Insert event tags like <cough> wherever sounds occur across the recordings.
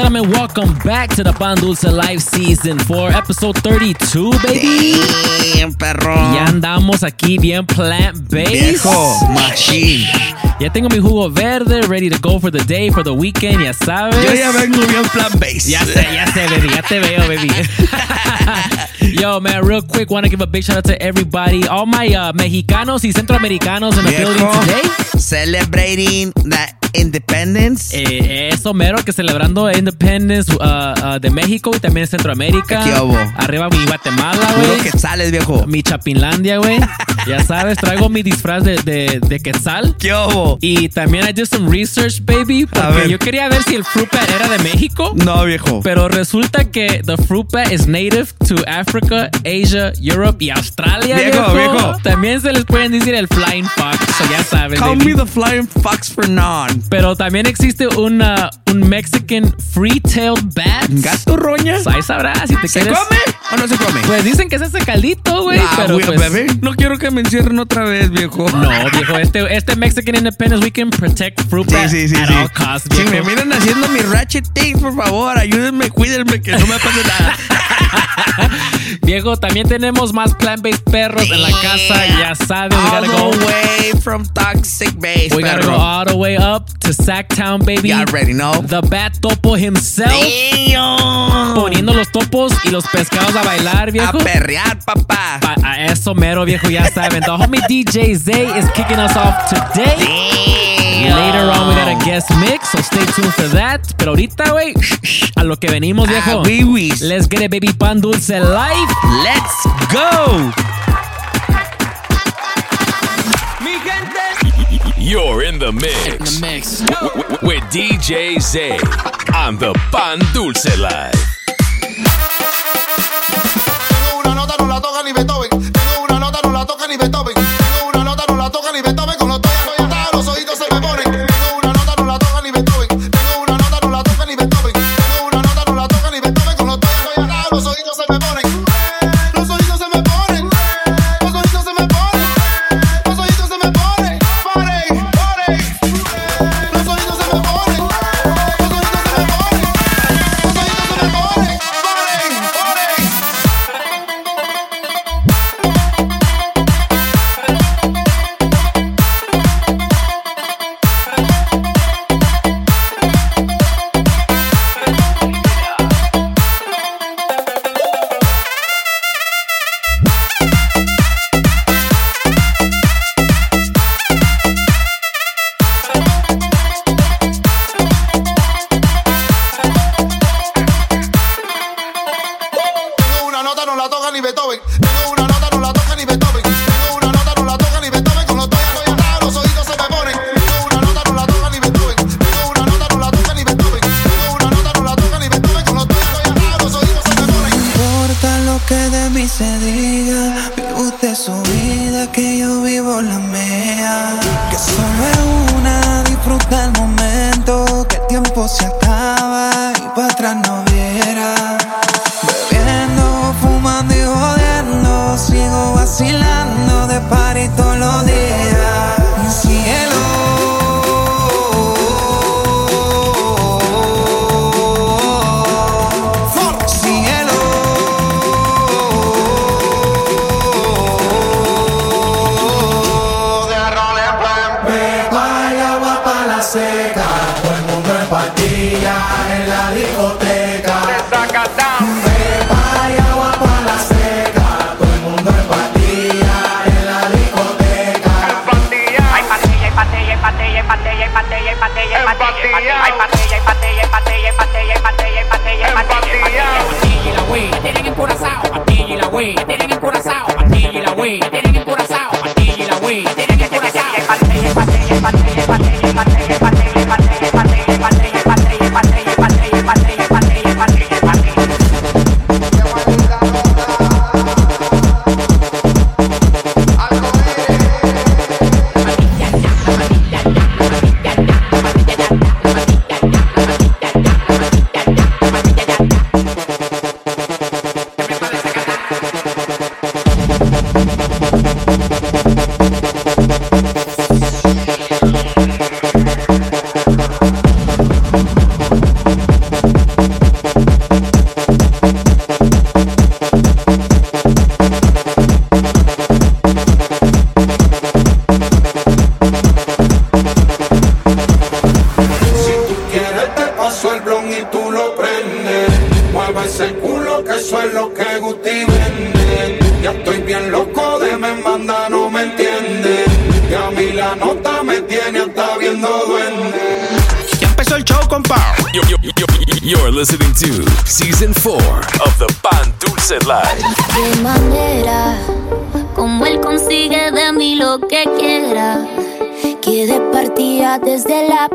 Gentlemen? Welcome back to the Pan Dulce Live Season 4, episode 32, baby. Bien, perro. Ya andamos aquí bien plant-based. Viejo, machine. Ya tengo mi jugo verde, ready to go for the day, for the weekend, ya sabes. Yo ya vengo bien plan base. Ya sé, ya sé, baby. Ya te veo, baby. <laughs> Yo, man, real quick, want to give a big shout out to everybody, all my uh, Mexicanos y Centroamericanos in the building Viejo, today. celebrating the independence. Eh, eso mero que celebrando Independence uh, uh, de México y también Centroamérica. ¿Qué hubo? Arriba mi Guatemala, güey. quetzales, viejo. Mi Chapinlandia, güey. <laughs> Ya sabes, traigo mi disfraz de, de, de quetzal. ¿Qué hubo? Y también I did some research, baby. Porque ver. yo quería ver si el fruit bat era de México. No, viejo. Pero resulta que the fruit bat is native to Africa, Asia, Europe y Australia. Viejo, viejo. También se les pueden decir el flying fox, so ya sabes. Call baby. me the flying fox for non. Pero también existe una, un Mexican free-tailed bat. ¿Gato roña? Ahí sabrás si te ¿Se quieres. come o no se come? Pues dicen que es ese caldito, güey. Ah, pero pues. bebé. No quiero que me encierren otra vez, viejo. No, viejo, este, este Mexican Independence Weekend protect fruit Sí, bat sí, sí, at sí. all costs, Si me miran haciendo mi ratchet things, por favor, ayúdenme, cuídenme, que no me pase nada. <laughs> Viejo, también tenemos más plant-based perros en la casa, ya sabes. We All gotta go. the way from toxic base, We gotta go all the way up to Sacktown, baby. You already know. The Bat Topo himself. Damn. Poniendo los topos y los pescados a bailar, A viejo. perrear, papá. Pa- a eso mero, viejo, ya saben. The homie DJ Zay is kicking us off today. Damn. Later on, we got a guest mix, so stay tuned for that. Pero ahorita, güey, a lo que venimos, viejo. Ah, wiwis. Let's get it, baby. Pan Dulce Life. Let's go. You're in the mix. Mix. w- w- with DJ Zay on the Pan Dulce Live. Tengo una nota, no la toca ni Beethoven. Tengo una nota, no la toca ni Beethoven.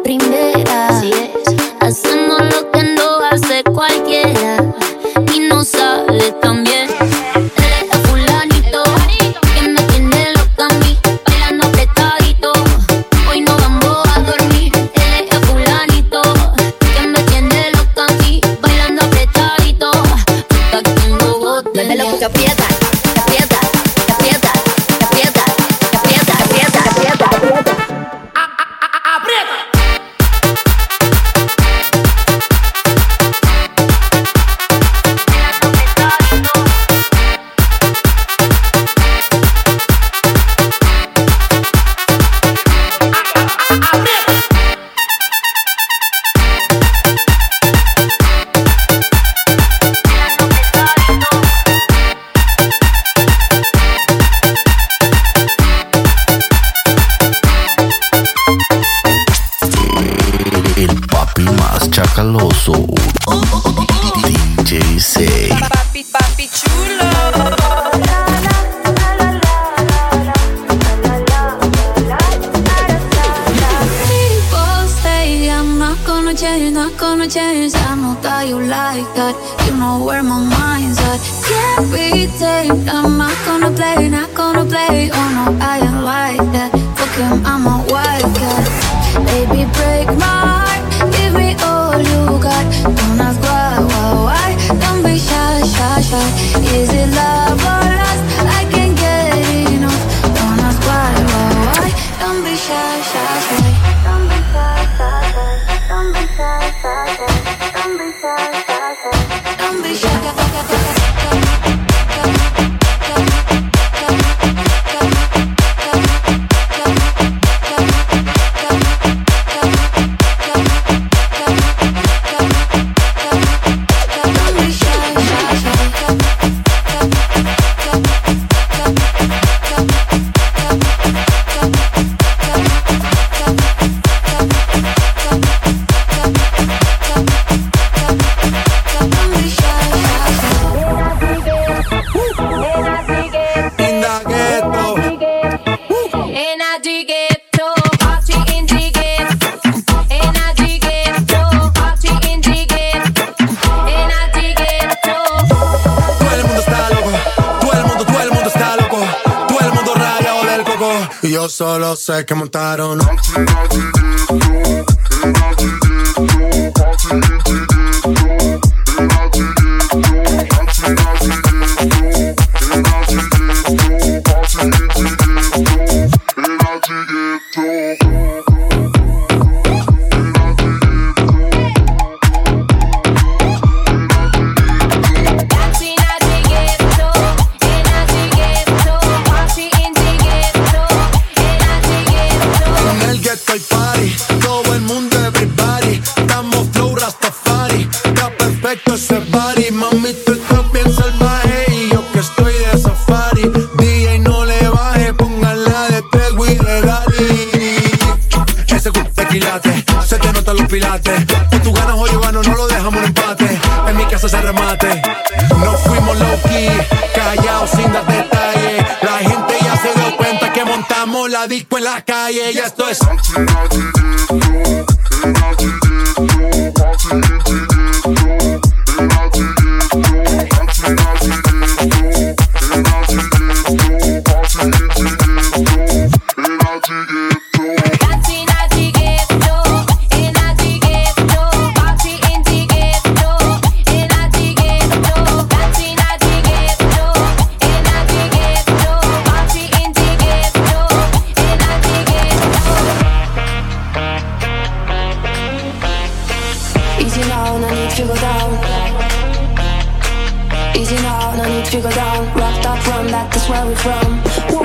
Desde yo solo sé que montaron. We go down, rock that, from that, that's where we're from.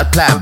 had planned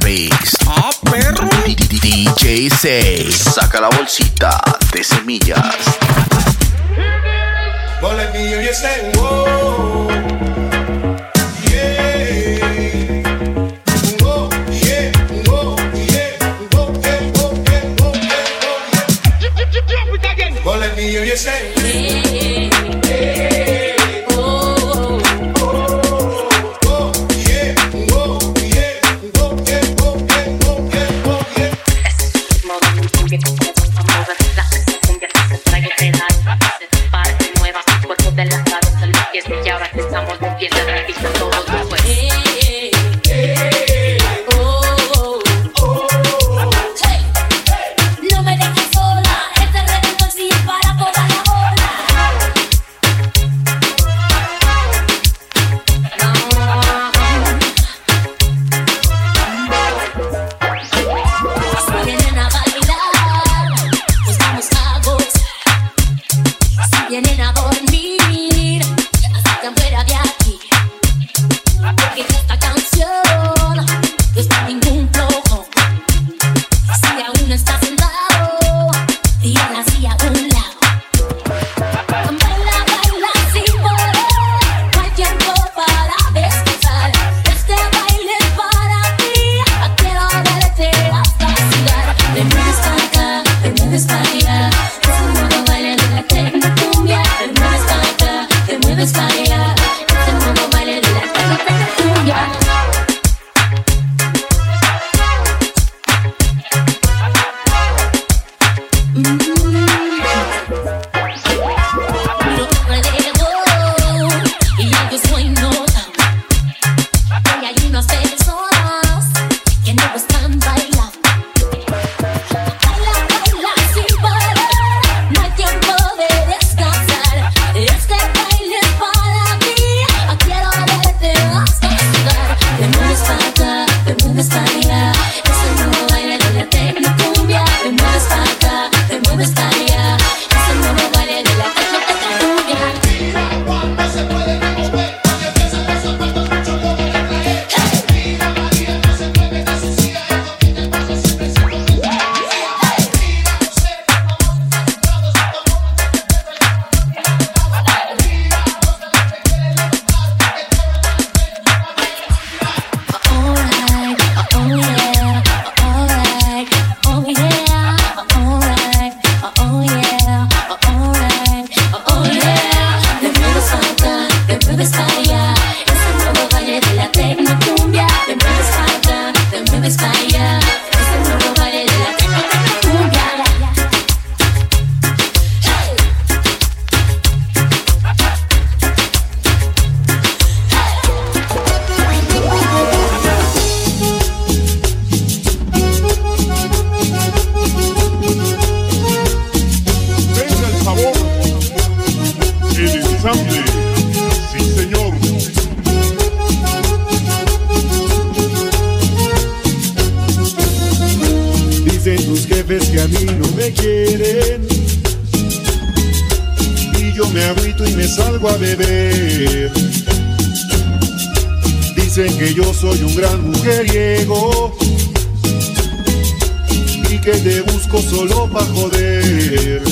que te busco solo pa' joder.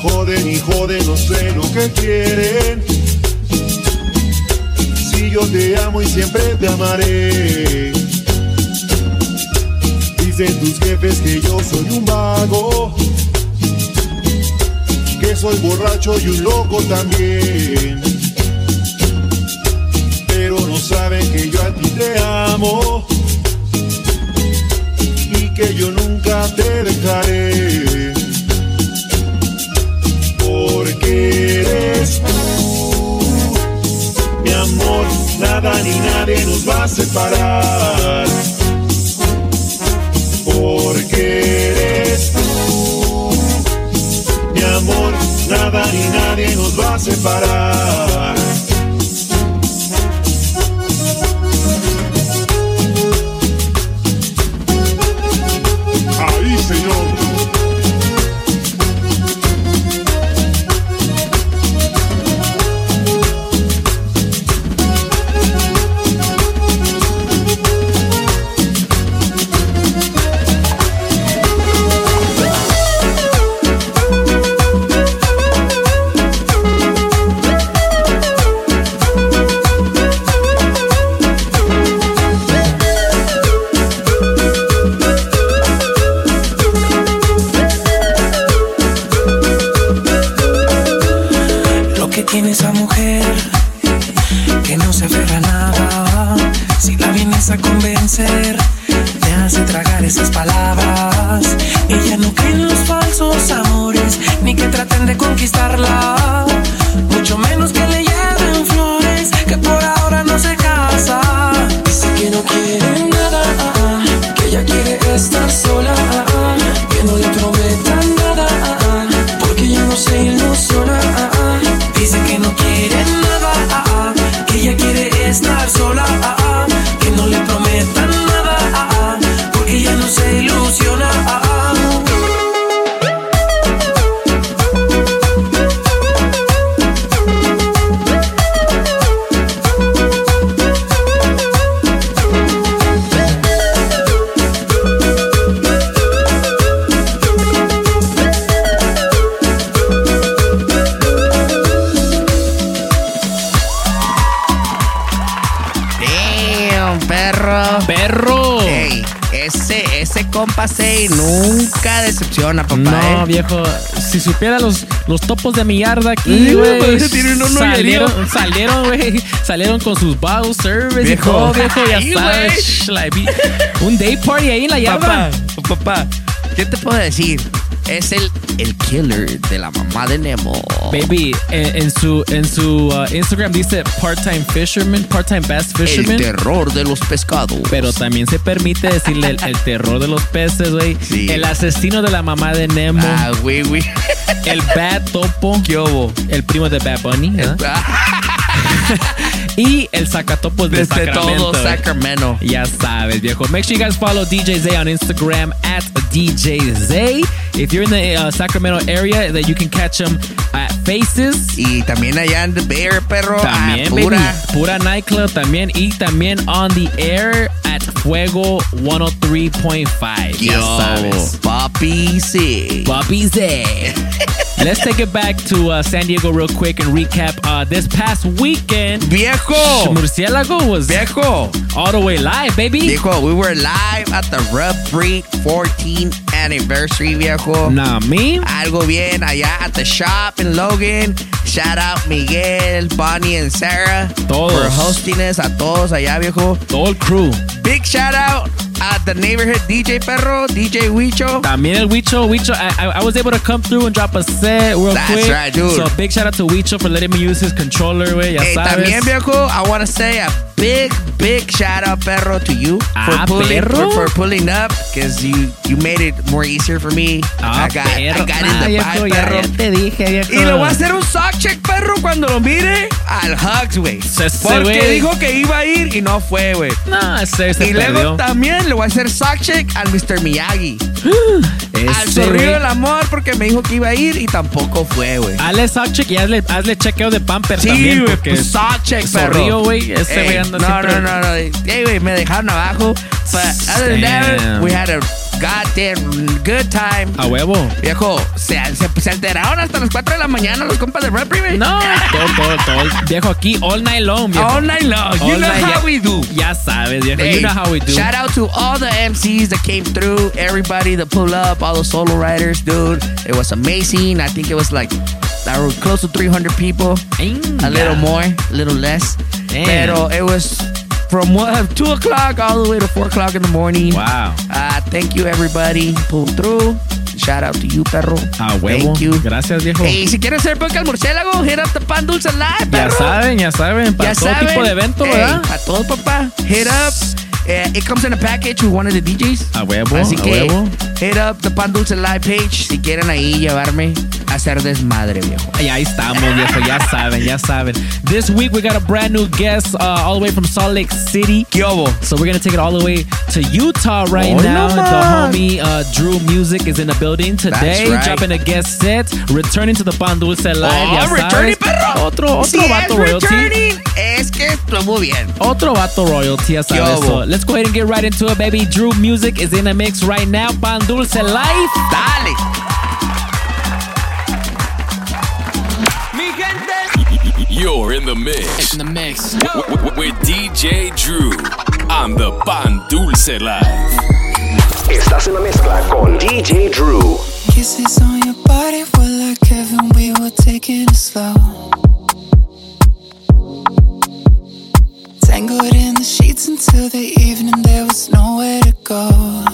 Joden y joden, no sé lo que quieren. Si yo te amo y siempre te amaré. Dicen tus jefes que yo soy un vago, que soy borracho y un loco también. Pero no saben que yo a ti te amo que yo nunca te dejaré. Porque eres tú, mi amor, nada ni nadie nos va a separar porque eres tú. Mi amor, nada ni nadie nos va a separar. Decepciona, papá. No, eh. viejo, si supiera los, los topos de mi yarda aquí, güey. <laughs> salieron, salieron, güey. Salieron con sus bottle service Viejo. y todo, viejo, ya Ay, sabes. vi- un day party ahí en la yarda. Papá, papá, ¿qué te puedo decir? Es el, el killer de la mamá de Nemo. Baby, en, en su, en su uh, Instagram dice part-time fisherman, part-time bass El fisherman. terror de los pescados. Pero también se permite decirle el, el terror de los peces, güey. El asesino de la mamá de Nemo. Ah, güey, güey. El Bad Topo. ¿Qué hubo? El primo de Bad Bunny. ¿verdad? <laughs> y el sacatopos de Desde Sacramento. todo. Sacramento. Ya sabes, viejo. Make sure you guys follow DJ Zay on Instagram at DJ Zay. If you're in the uh, Sacramento area, that you can catch him at Faces. Y también allá en The Bear, perro. También, ah, pura. baby. Pura nightclub también. Y también on the air at Fuego 103.5. Ya sabes. Papi sí. Papi Zay. <laughs> Let's take it back to uh, San Diego real quick and recap. Uh, this past weekend, Viejo. Murcielago was Viejo. all the way live, baby. Viejo, we were live at the Rub Breed 14th anniversary, viejo. Nah, me. Algo bien allá at the shop in Logan. Shout out Miguel, Bonnie, and Sarah Todos. for hosting us a todos allá, viejo. Todo el crew. Big shout the neighborhood DJ Perro, DJ Huicho. También el Wicho. Wicho, I, I, I was able to come through and drop a set real That's quick. right, dude. So big shout out to Wicho for letting me use his controller, güey. Ya Hey, sabes. también, viejo, I want to say a big, big shout out, perro, to you Ah, for pulling perro. for, for pulling up because you you made it more easier for me. Ah, I got, perro. I got Ah, in the viejo, ya- perro. ya te dije, viejo. Y le voy a hacer un sock check, perro, cuando lo mire al Hugs, güey. Ese Porque güey. dijo que iba a ir y no fue, güey. No, ese se Y luego también le voy a hacer sock check al Mr. Miyagi. <gasps> al Ese, Zorrillo güey. del Amor porque me dijo que iba a ir y tampoco fue, güey. Hazle sock check y hazle, hazle chequeo de pamper Sí, también. güey, porque pues sock check, perro. Zorrillo, güey. Ese Ey, güey anda no, siempre. no, no, no. Ey, güey, me dejaron abajo. But other than that, Damn. we had a goddamn good time. A huevo. Viejo, se, se, se alteraron hasta las 4 de la mañana los compas de Repri, güey. No, <laughs> todo, todo, todo. Viejo, aquí all night long, viejo. All night long. You All know night, how ya- we do. Ya sabes, viejo. Hey, you know how we do. Shout out to all the MCs that came through, everybody that pulled up, all the solo riders, dude. It was amazing. I think it was like I were close to 300 people. A little more, a little less. Damn. Pero it was from what, 2 o'clock all the way to 4 o'clock in the morning. Wow. Uh, thank you, everybody. Pulled through. Shout out to you, perro. A huevo. Thank you. Gracias, viejo. Hey, si quieres ser podcast murciélago, hit up the Pan Dulce Live, ya perro. saben, ya saben. Para Ya todo saben. tipo de evento, ¿verdad? Para todo, papá. Hit up. Eh, it comes in a package with one of the DJs. A huevo, Así a que huevo. hit up the Pan Dulce Live page si quieren ahí llevarme a hacer desmadre, viejo. Y ahí estamos, viejo. Ya saben, ya saben. This week we got a brand new guest uh, all the way from Salt Lake City. So we're gonna take it all the way to Utah right Oh, now. no, the homie uh, Drew Music is in the building today, right. dropping a guest set, returning to the Pan Dulce Live. ya Oh, returning, sabes. Perro. Otro, otro si vato es royalty. returning, es que estuvo bien. Otro vato royalty, ya sabes. ¿Qué So let's go ahead and get right into it, baby. Drew Music is in the mix right now. Pan Dulce Live. Dale. Mi gente. You're in the mix. In the mix. With DJ Drew on the Pan Dulce Live. Estás en la mezcla con DJ Drew. Kisses on your body taking it slow. Tangled in the sheets until the evening, there was nowhere to go.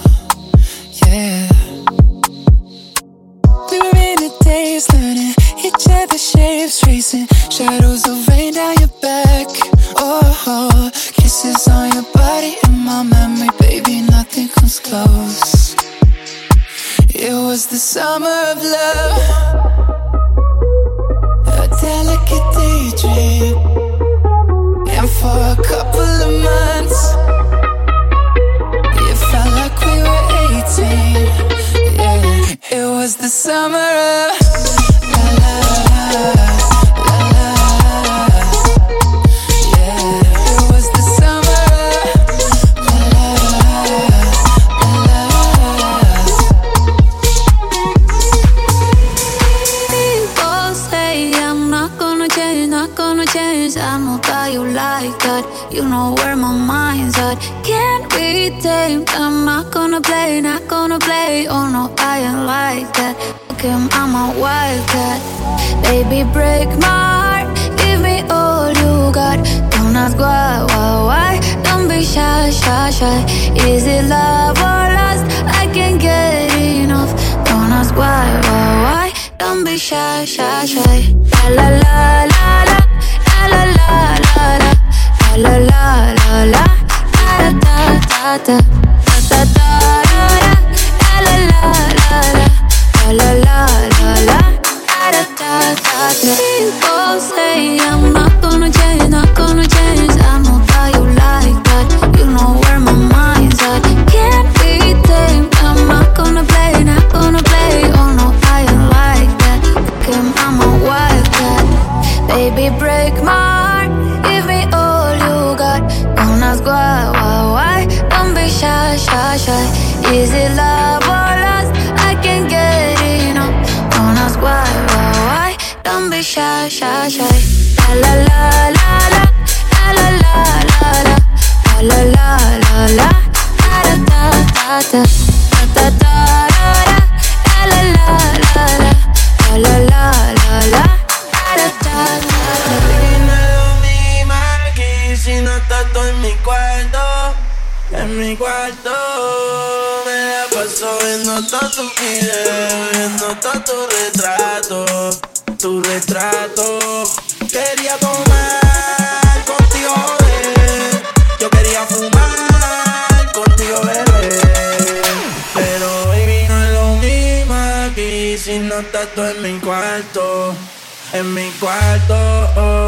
en mi cuarto. Oh.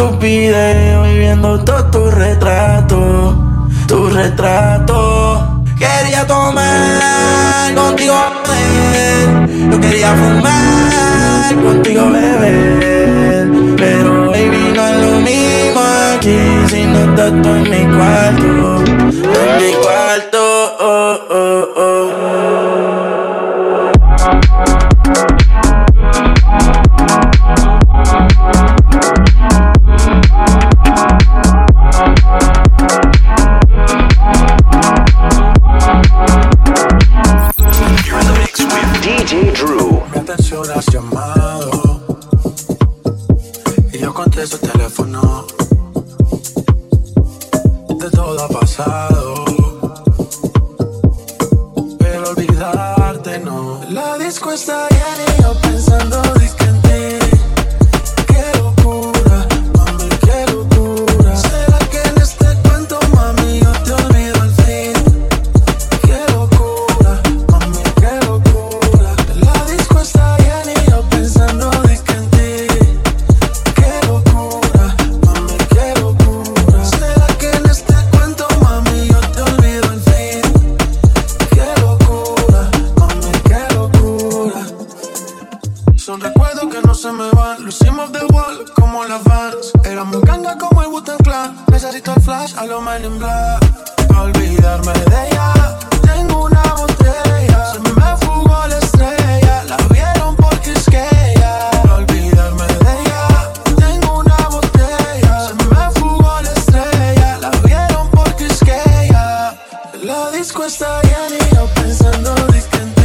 tus videos y viendo todos tus retratos, tus retratos. Quería tomar contigo beber, yo quería fumar contigo beber, pero baby no es lo mismo aquí si no estás tú en mi en mi cuarto. cuesta ya ni yo pensando de que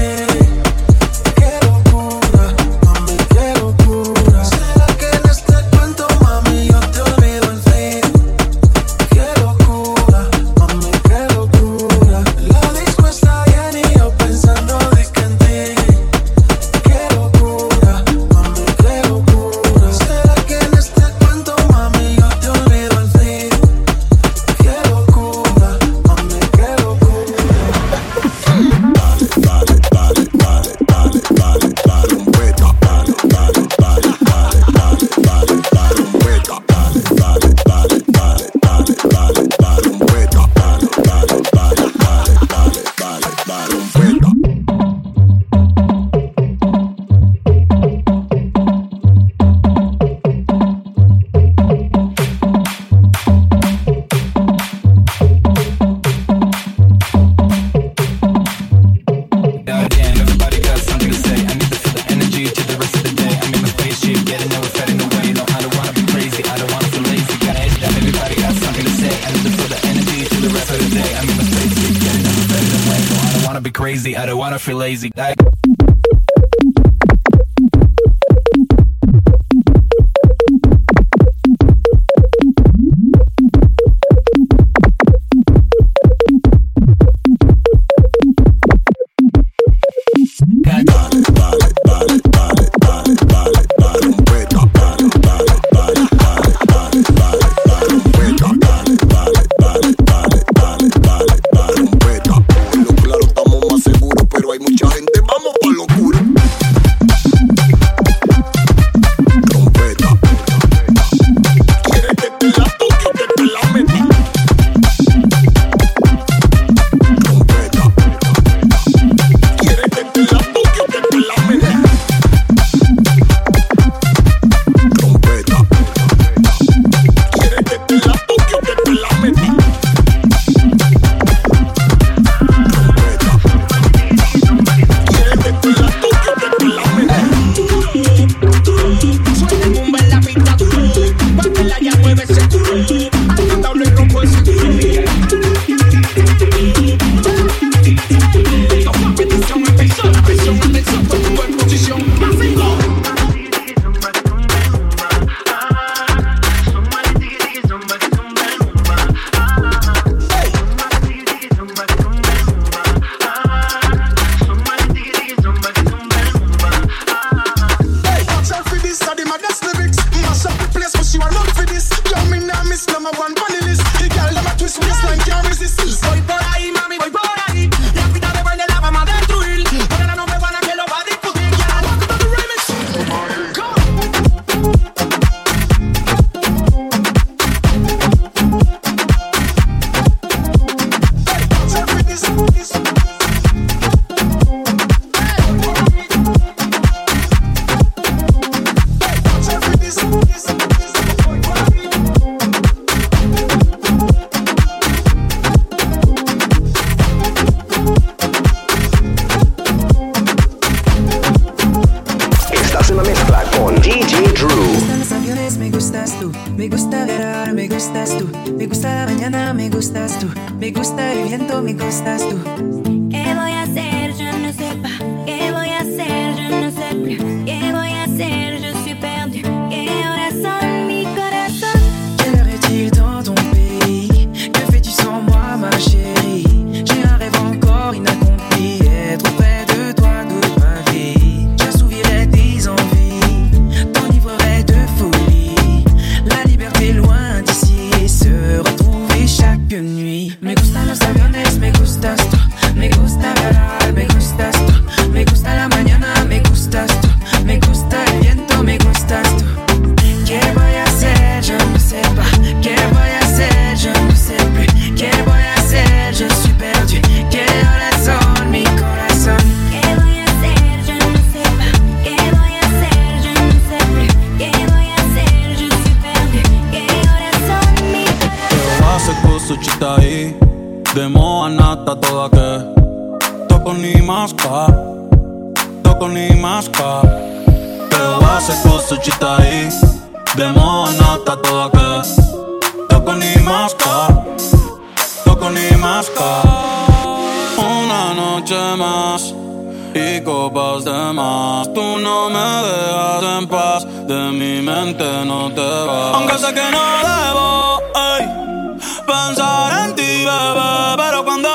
los aviones, me gustas tú. Me gusta hablar, me gustas tú. Me gusta la mañana, me gustas tú. toda que toco ni masca, toco ni masca. Pero va a ser cosa chita ahí, de monata toda que toco ni masca, toco ni masca. Una noche más y copas de más. Tú no me dejas en paz, de mi mente no te vas. Aunque sé que no debo ey, pensar en ti, bebé, pero cuando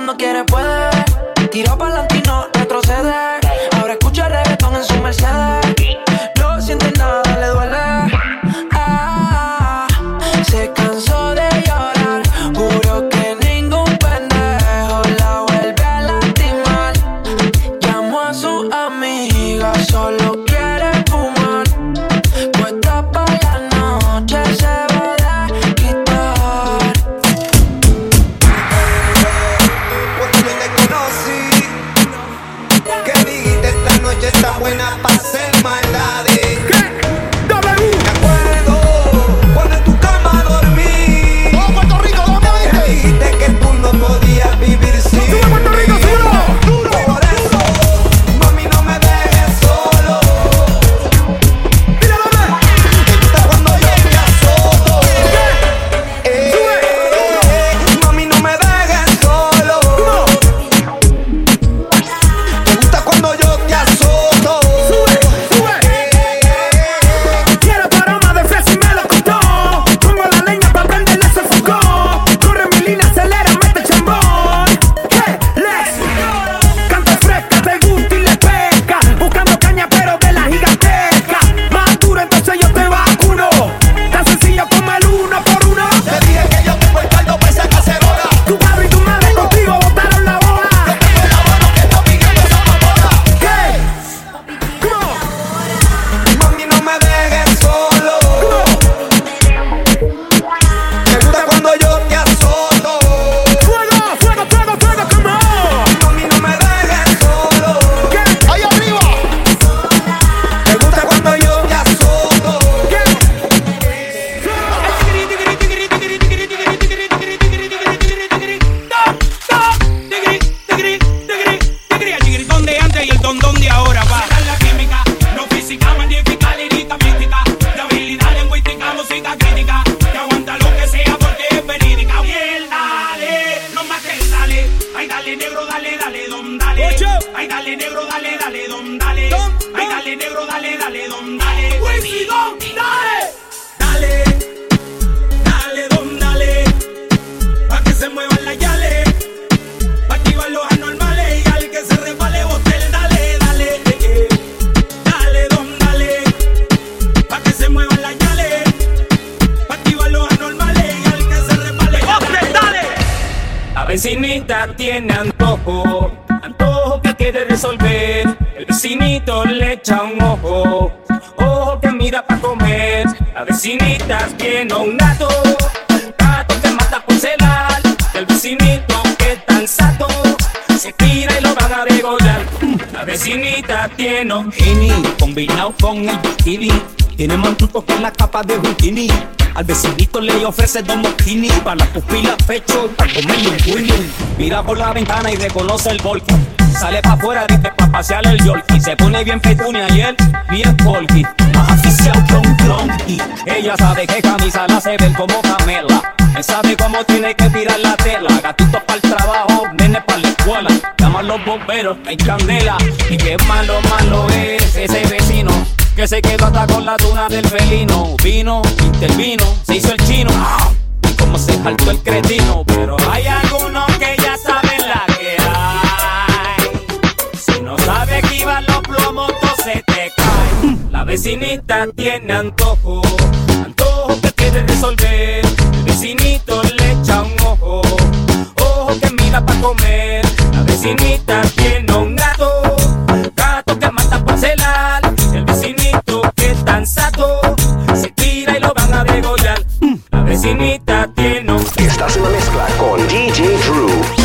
cuando quiere puede. Tiro pa'lante tiene antojo, antojo que quiere resolver. El vecinito le echa un ojo, ojo que mira para comer. La vecinita tiene un gato. vecinita tiene un gini combinado con el bikini. Tiene mantucos con la capa de bikini. Al vecinito le ofrece dos mochini para las pupilas, pecho y para comer un Mira por la ventana y reconoce el volcán Sale pa' afuera, dice pa' pasear el Yorkie. Se pone bien petunia y él bien polky. Más aficionado que un clonky. Ella sabe que camisa la se ven como camela. Él sabe cómo tiene que tirar la tela. Gatitos para el trabajo, nenes para la escuela. Llaman los bomberos, hay candela. Y qué malo, malo es ese vecino que se quedó hasta con la tuna del felino. Vino, intervino, se hizo el chino. Y como se saltó el cretino, pero hay algún La vecinita tiene antojo, antojo que quiere resolver. El vecinito le echa un ojo, ojo que mira para comer. La vecinita tiene un gato, gato que mata por celar. El vecinito que es tan sato, se tira y lo van a degollar. La vecinita tiene un... Estás en la mezcla con DJ Drew.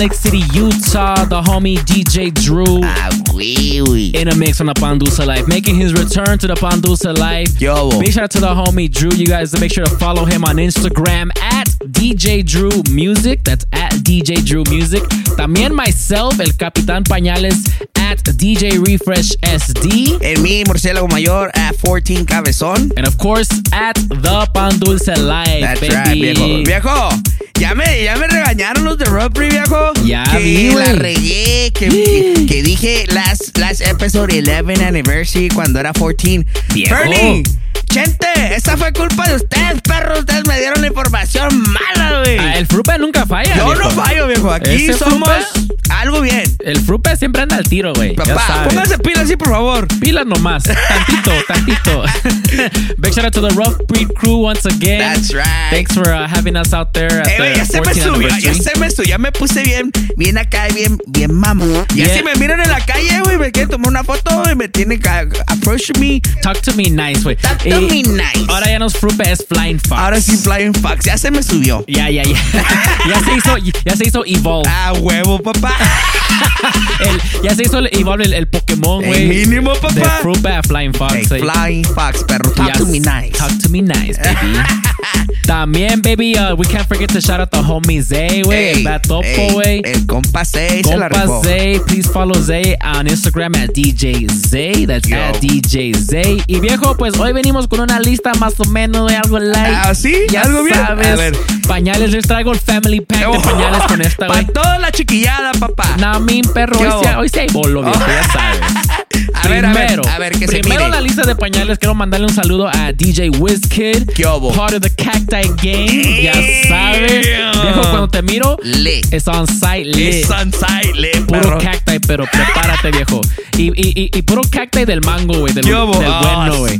Salt Lake City, Utah, the homie DJ Drew. Ah, oui, oui. In a mix on the Pandusa Life, making his return to the Pandusa Life. Yo. Big shout out to the homie Drew. You guys make sure to follow him on Instagram at DJ Drew Music. That's at DJ Drew Music. También myself, el Capitán Pañales, at DJ Refresh SD. En mi murciélago mayor at 14 cabezón. And of course, at the Pan Dulce Life, That's baby. right, viejo. Viejo, ya me, ya me regañaron los de Robbery, viejo. Ya que vi, la regué, que, que, que dije last, last episode 11 anniversary cuando era 14. Viejo. Bernie, Chente, esa fue culpa de ustedes, perros. Ustedes me dieron la información mala, güey. Ah, el Frupe nunca falla. Yo viejo. no fallo, viejo. Aquí somos Frupe- algo bien. El Frupe siempre anda al tiro, güey. Ya Papá, póngase pilas así, por favor. Pilas nomás. Tantito, <laughs> tantito. Big shout out to the Rough Breed crew once again. That's right. Thanks for uh, having us out there at Eh, güey, the ya se me 14th subió, ya se me subió, ya me puse bien, bien acá, bien, bien mamón. Ya Yeah. si me miran en la calle, güey, me quieren tomar una foto y me tienen que approach me. Talk to me nice, güey. Talk to Me nice. Ahora ya no es Frupe, es Flying Fox. Ahora sí, Flying Fox, ya se me subió. Ya, ya, ya. <laughs> ya se hizo, ya se hizo Evolve. Ah, huevo, papá. <laughs> El- ya se hizo el Evolve el, el Pokémon, El güey. mínimo, De papá. Frupe a Flying Fox. Hey. Flying Fox, perro, talk Yes. to me nice. Talk to me nice, baby. <laughs> También, baby, uh, we can't forget to shout out the homie Zay, güey. Ey, El Bad Topo, ey, güey. El compa 6 se la Compa rifó. Zay, please follow Zay on Instagram at DJ Zay. That's Yo. at DJ Zay. Y viejo, pues hoy venimos con una lista más o menos de algo light. Ah, ¿sí? Ya ¿Algo bien? sabes. A ver. Pañales, les traigo el family pack de pañales con <laughs> esta, Para güey. toda la chiquillada, papá. Mi perro, ¿Qué hoy sí, hoy sí hay bolo, viejo, ya sabes. <laughs> A ver, a ver, primero, a ver, que se primero mire. la lista de pañales, quiero mandarle un saludo a DJ WizKid, ¿Qué hubo? part of the Cacti Gang, ya sabes. Viejo, cuando te miro, Le. es on site lit. Es Sunside, le, Puro perro. cacti, pero prepárate, viejo. Y, y, y, y puro cacti del mango, güey. Del, del Oh, bueno, güey.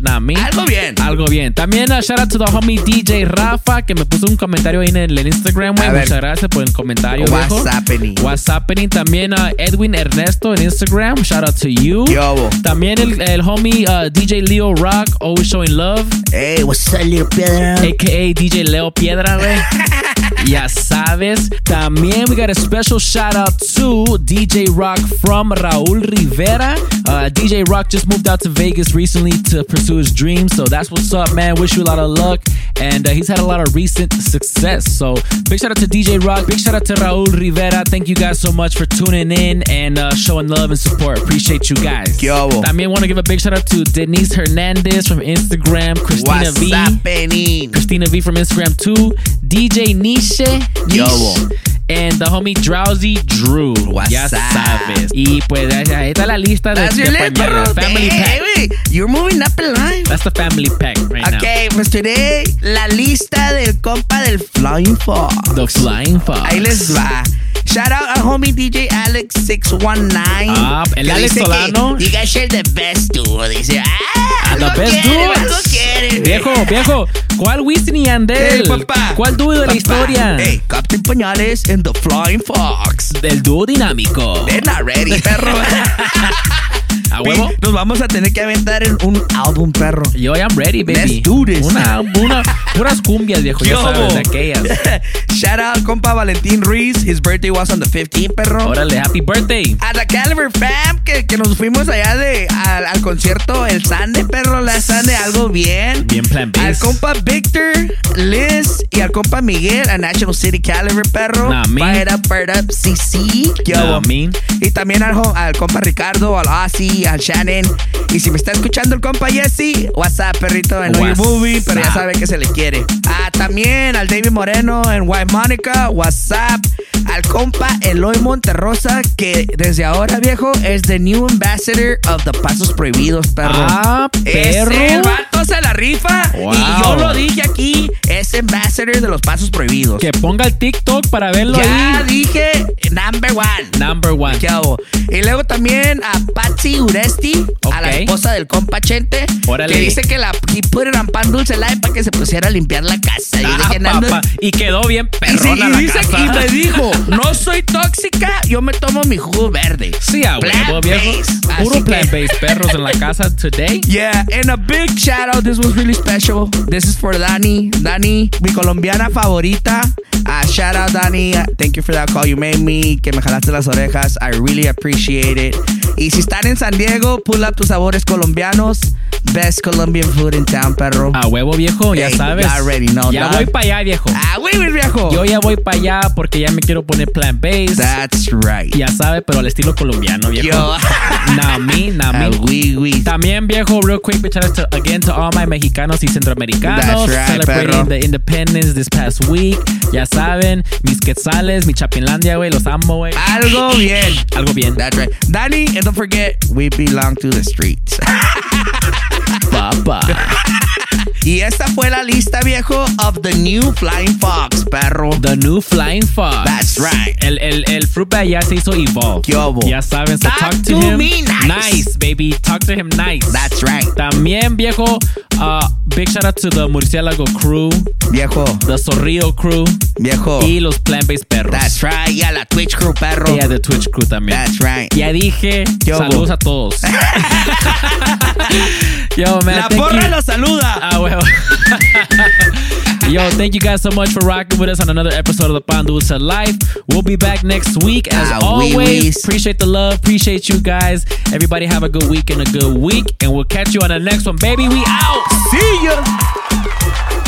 Nah. Algo bien. Algo bien. También uh, shout out to the homie DJ Rafa, que me puso un comentario ahí en el, el Instagram, güey. A ver. Muchas gracias por el comentario, viejo. What's happening? What's happening. También uh, Edwin Ernesto en Instagram. Shout out to you. ¿Qué hubo? También el, el homie uh, DJ Leo Rock, always showing love. Hey, what's up, Leo piedra? AKA DJ Leo Piedra, güey. <laughs> ya sabes. También we got a special shout out to DJ Rock from Raúl Rivera. Uh, DJ Rock just moved out to Vegas recently to pursue his dreams. So that's what's up, man. Wish you a lot of luck. And uh, he's had a lot of recent success. So big shout out to DJ Rock. Big shout out to Raúl Rivera. Thank you guys so much for tuning in and uh, showing love and support. Appreciate you guys. También want to give a big shout out to Denise Hernandez from Instagram. Christina What's V. happening? Christina V from Instagram too. DJ Niche. Yo. Niche and the homie Drowsy Drew. What's ya sabes. Y pues ahí está la lista de, That's de list, pañales. Family Hey, pack. güey, You're moving up in line. That's the family pack right now. Ok, pues today la lista del compa del Flying Fox. The Flying Fox. Ahí les va. Shout out a homie DJ Alex619. Ah, el Alex Solano. Que, you guys are the best duo. Dice, ah, The algo best quieren. Viejo, viejo. ¿Cuál Wisin y Andel? Hey, papá. ¿Cuál dúo de la historia? Hey, Captain Pañales and the Flying Fox. Del dúo dinámico. They're not ready, perro. <laughs> ¿A huevo? Nos vamos a tener que aventar en un álbum, perro. Yo am ready, baby. Let's do this. Una, una, puras cumbias, viejo. Yo. sabes, de aquellas. <laughs> Shout out, compa Valentín Ruiz. His birthday was on the 15th, perro. Órale, happy birthday. A la Caliber Fam, que, que nos fuimos allá de, al, al concierto El Sande, perro, la Sande, algo bien. Bien plan Al base. compa Victor, Liz y al compa Miguel, a National City Caliber, perro. Nah. Fire up, fire up, CC. ¿Qué Nah. Y también al, al compa Ricardo, al Ozzy, al Shannon. Y si me está escuchando el compa Jesse, WhatsApp, perrito, en New What's Movie, pero ya sabe que se le quiere. Ah, también al David Moreno en White Monica, WhatsApp. Al compa Eloy Monterrosa, que desde ahora, viejo, es the new ambassador of the Pasos Prohibidos, perro. Ah, perro. Ese el vato se la rifa. Wow. Y yo lo dije aquí, es ambassador de los Pasos Prohibidos. Que ponga el TikTok para verlo ya ahí. dije, number one. Number one. ¿Qué hago? Y luego también a Patsy Uresti, a la esposa del compa Chente, Órale. que dice que la he put it on pan dulce light para que se pusiera a limpiar la casa. Y, Ah. Y quedó bien Y sí, perrona y la dice casa. y me <laughs> dijo, no soy tóxica, yo me tomo mi jugo verde. Sí, a huevo, viejo. Puro plant-based perros en la <laughs> casa today. Yeah, and a big shout out. This was really special. This is for. Dani, Dani, mi colombiana favorita. Uh, shout out, Dani. Thank you for that call you made me. Que me jalaste las orejas. I really appreciate it. Y si están en San Diego, pull up tus sabores colombianos. Best Colombian food in town, perro. A huevo viejo, ya Hey, sabes. already know, ya dog. voy para allá, viejo. Ah, güey, viejo. Yo ya voy para allá porque ya me quiero poner plant based. That's right. Ya sabe, pero al estilo colombiano, viejo. Yo. Nah, me, nah, me. Oui, oui. También, viejo, real quick, out to, again to all my mexicanos y centroamericanos That's right, celebrating perro. the independence this past week. Ya saben, mis quetzales, mi chapinlandia, güey, los amo, güey. Algo bien. Algo bien. That's right. Dani, and don't forget, we belong to the streets. Papa. Y esta fue la lista, viejo, of the new Flying Fox, perro. The new Flying Fox. That's right. El, el, el fruit bat ya se hizo evolve. ¿Qué? Ya saben, so Talk talk to, him. me nice. baby. Talk to him nice. That's right. También, viejo, uh, big shout out to the Murciélago crew, Viejo, the Zorrillo crew viejo. y los plant-based perros. That's right. Y a la Twitch crew, perro. Y a the Twitch crew también. That's right. Ya dije, saludos a todos. <laughs> Yo, man, La porra you. lo saluda. Ah. <laughs> Yo, thank you guys so much for rocking with us on another episode of the Pan Dulce Life. We'll be back next week. As Ah, oui, always, oui. appreciate the love, appreciate you guys. Everybody have a good week and a good week. And we'll catch you on the next one, baby. We out. See ya.